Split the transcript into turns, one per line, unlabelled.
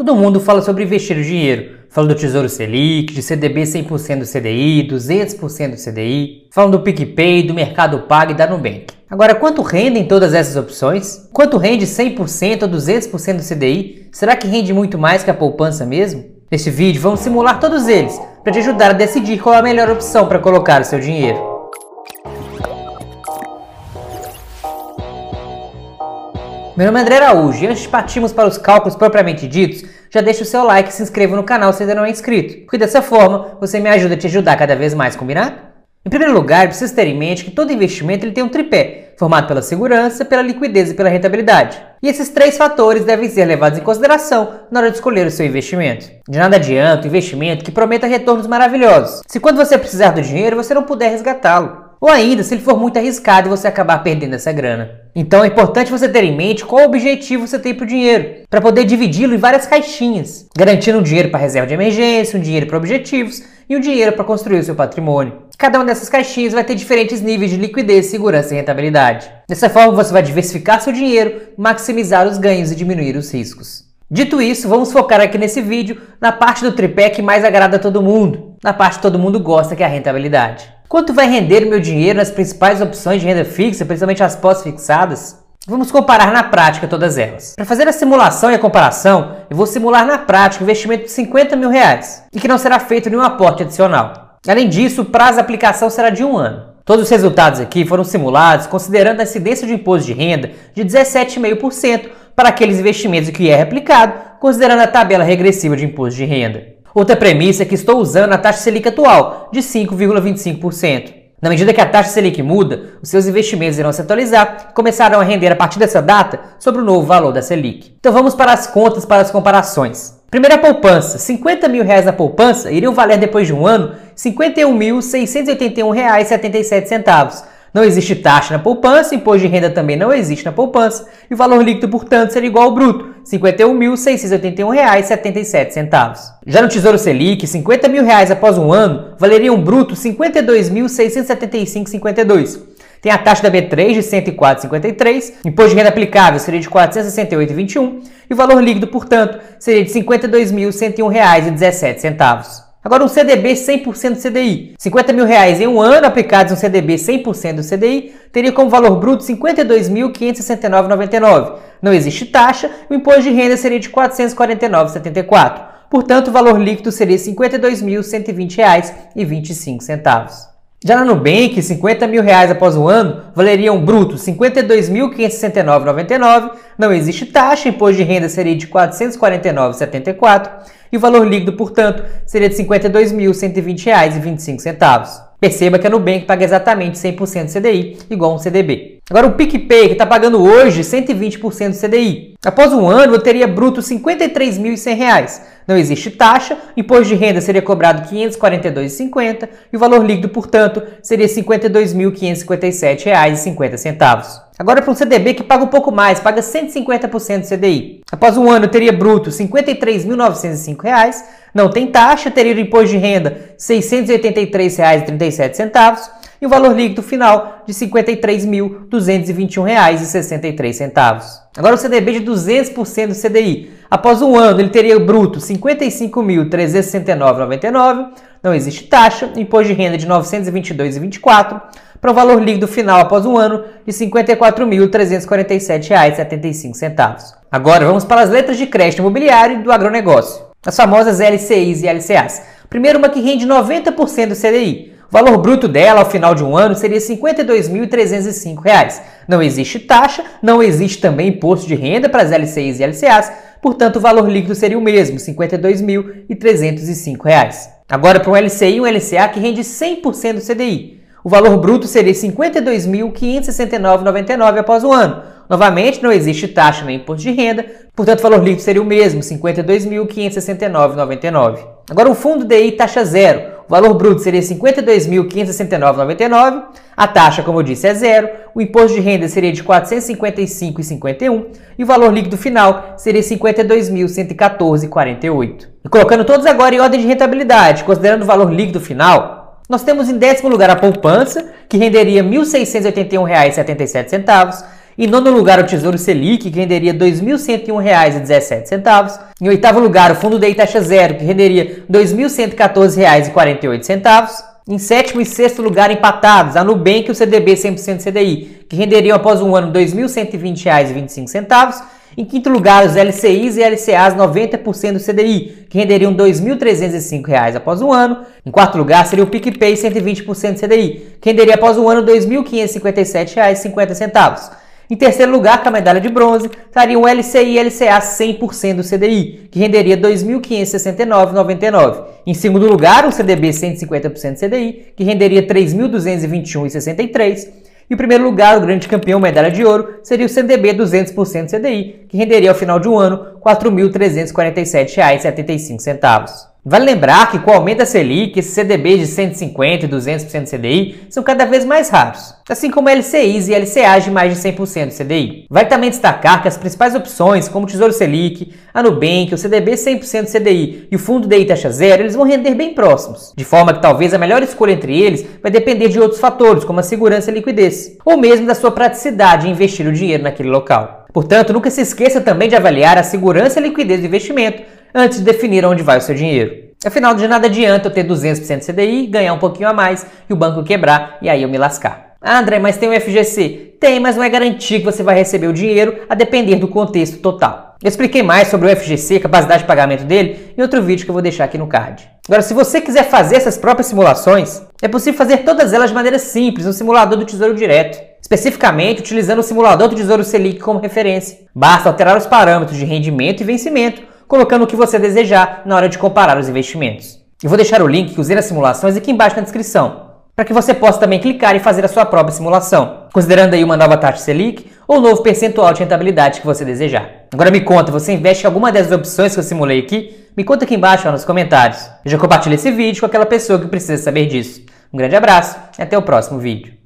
Todo mundo fala sobre investir o dinheiro. Fala do Tesouro Selic, de CDB 100% do CDI, 200% do CDI. Falam do PicPay, do Mercado Pago e da Nubank. Agora, quanto rendem todas essas opções? Quanto rende 100% ou 200% do CDI? Será que rende muito mais que a poupança mesmo? Neste vídeo, vamos simular todos eles para te ajudar a decidir qual a melhor opção para colocar o seu dinheiro. Meu nome é André Araújo e antes de partirmos para os cálculos propriamente ditos, já deixa o seu like e se inscreva no canal se ainda não é inscrito, porque dessa forma você me ajuda a te ajudar cada vez mais, combinado? Em primeiro lugar, precisa ter em mente que todo investimento ele tem um tripé, formado pela segurança, pela liquidez e pela rentabilidade. E esses três fatores devem ser levados em consideração na hora de escolher o seu investimento. De nada adianta um investimento que prometa retornos maravilhosos, se quando você precisar do dinheiro você não puder resgatá-lo ou ainda se ele for muito arriscado e você acabar perdendo essa grana. Então é importante você ter em mente qual objetivo você tem para o dinheiro, para poder dividi-lo em várias caixinhas, garantindo um dinheiro para reserva de emergência, um dinheiro para objetivos e um dinheiro para construir o seu patrimônio. Cada uma dessas caixinhas vai ter diferentes níveis de liquidez, segurança e rentabilidade. Dessa forma, você vai diversificar seu dinheiro, maximizar os ganhos e diminuir os riscos. Dito isso, vamos focar aqui nesse vídeo na parte do tripé que mais agrada a todo mundo, na parte que todo mundo gosta, que é a rentabilidade. Quanto vai render meu dinheiro nas principais opções de renda fixa, principalmente as pós-fixadas? Vamos comparar na prática todas elas. Para fazer a simulação e a comparação, eu vou simular na prática um investimento de 50 mil reais e que não será feito nenhum aporte adicional. Além disso, o prazo de aplicação será de um ano. Todos os resultados aqui foram simulados considerando a incidência de imposto de renda de 17,5% para aqueles investimentos que é aplicado, considerando a tabela regressiva de imposto de renda. Outra premissa é que estou usando a taxa Selic atual, de 5,25%. Na medida que a taxa Selic muda, os seus investimentos irão se atualizar e começarão a render a partir dessa data sobre o novo valor da Selic. Então vamos para as contas para as comparações. Primeira poupança, 50 mil reais na poupança iriam valer depois de um ano R$ 51.681,77 não existe taxa na poupança, imposto de renda também não existe na poupança, e o valor líquido, portanto, seria igual ao bruto, 51.681,77. Já no Tesouro Selic, 50 mil reais após um ano valeriam bruto R$ 52.675,52. Tem a taxa da B3 de 104,53, imposto de renda aplicável seria de R$ 468,21 e o valor líquido, portanto, seria de R$ 52.101,17. Agora um CDB 100% do CDI, 50 mil reais em um ano aplicados em um CDB 100% do CDI, teria como valor bruto 52.569,99. Não existe taxa, o imposto de renda seria de 449,74. Portanto, o valor líquido seria R$ 52.120,25. Já na Nubank, 50 mil reais após o ano valeriam bruto 52.569,99, não existe taxa, imposto de renda seria de 449,74 e o valor líquido, portanto, seria de R$ 52.120,25. Perceba que a Nubank paga exatamente 100% do CDI, igual um CDB. Agora o PicPay, que está pagando hoje 120% do CDI. Após um ano, eu teria bruto R$ 53.100. Não existe taxa, imposto de renda seria cobrado R$ 542,50 e o valor líquido, portanto, seria R$ 52.557,50. Agora para um CDB que paga um pouco mais, paga 150% do CDI. Após um ano, teria bruto R$ 53.905, não tem taxa, teria o imposto de renda R$ 683,37 e o valor líquido final de R$ 53.221,63. Agora o CDB de 200% do CDI. Após um ano, ele teria bruto R$ 55.369,99, não existe taxa, imposto de renda de R$ 922,24 para o valor líquido final após um ano de R$ 54.347,75. Agora vamos para as letras de crédito imobiliário do agronegócio, as famosas LCIs e LCAs. Primeiro, uma que rende 90% do CDI. O valor bruto dela ao final de um ano seria R$ 52.305. Não existe taxa, não existe também imposto de renda para as LCIs e LCAs, portanto o valor líquido seria o mesmo, R$ 52.305. Agora para um LCI e um LCA que rende 100% do CDI. O valor bruto seria R$ 52.569,99 após um ano. Novamente, não existe taxa nem imposto de renda, portanto, o valor líquido seria o mesmo, R$ 52.569,99. Agora, o fundo DI taxa zero. O valor bruto seria R$ 52.569,99. A taxa, como eu disse, é zero. O imposto de renda seria de R$ 455,51 e o valor líquido final seria R$ 52.114,48. E colocando todos agora em ordem de rentabilidade, considerando o valor líquido final, nós temos em décimo lugar a poupança, que renderia R$ 1.681,77. Em nono lugar, o Tesouro Selic, que renderia R$ 2.101,17. Em oitavo lugar, o Fundo DEI Taxa Zero, que renderia R$ 2.114,48. Em sétimo e sexto lugar, empatados, a Nubank e o CDB 100% CDI, que renderiam após um ano R$ 2.120,25. Em quinto lugar, os LCIs e LCAs 90% do CDI, que renderiam R$ 2.305 após um ano. Em quarto lugar, seria o PicPay 120% do CDI, que renderia após um ano R$ 2.557,50. Em terceiro lugar, com a medalha de bronze, estaria o LCI e LCA 100% do CDI, que renderia R$ 2.569,99. Em segundo lugar, o CDB 150% do CDI, que renderia R$ 3.221,63. E o primeiro lugar, o grande campeão, medalha de ouro, seria o CDB 200% CDI, que renderia ao final de um ano R$ 4.347,75. Vale lembrar que com o aumento da Selic, esses CDBs de 150% e 200% CDI são cada vez mais raros, assim como LCIs e LCAs de mais de 100% CDI. Vale também destacar que as principais opções, como o Tesouro Selic, a Nubank, o CDB 100% CDI e o Fundo DI Taxa Zero, eles vão render bem próximos, de forma que talvez a melhor escolha entre eles vai depender de outros fatores, como a segurança e a liquidez, ou mesmo da sua praticidade em investir o dinheiro naquele local. Portanto, nunca se esqueça também de avaliar a segurança e a liquidez do investimento antes de definir onde vai o seu dinheiro. Afinal, de nada adianta eu ter 200% CDI, ganhar um pouquinho a mais e o banco quebrar e aí eu me lascar. Ah, André, mas tem o FGC? Tem, mas não é garantia que você vai receber o dinheiro a depender do contexto total. Eu expliquei mais sobre o FGC, capacidade de pagamento dele, em outro vídeo que eu vou deixar aqui no card. Agora, se você quiser fazer essas próprias simulações, é possível fazer todas elas de maneira simples no simulador do Tesouro Direto, especificamente utilizando o simulador do Tesouro Selic como referência. Basta alterar os parâmetros de rendimento e vencimento colocando o que você desejar na hora de comparar os investimentos. E vou deixar o link que usei nas simulações aqui embaixo na descrição, para que você possa também clicar e fazer a sua própria simulação, considerando aí uma nova taxa Selic ou um novo percentual de rentabilidade que você desejar. Agora me conta, você investe em alguma dessas opções que eu simulei aqui? Me conta aqui embaixo nos comentários. Eu já compartilho esse vídeo com aquela pessoa que precisa saber disso. Um grande abraço e até o próximo vídeo.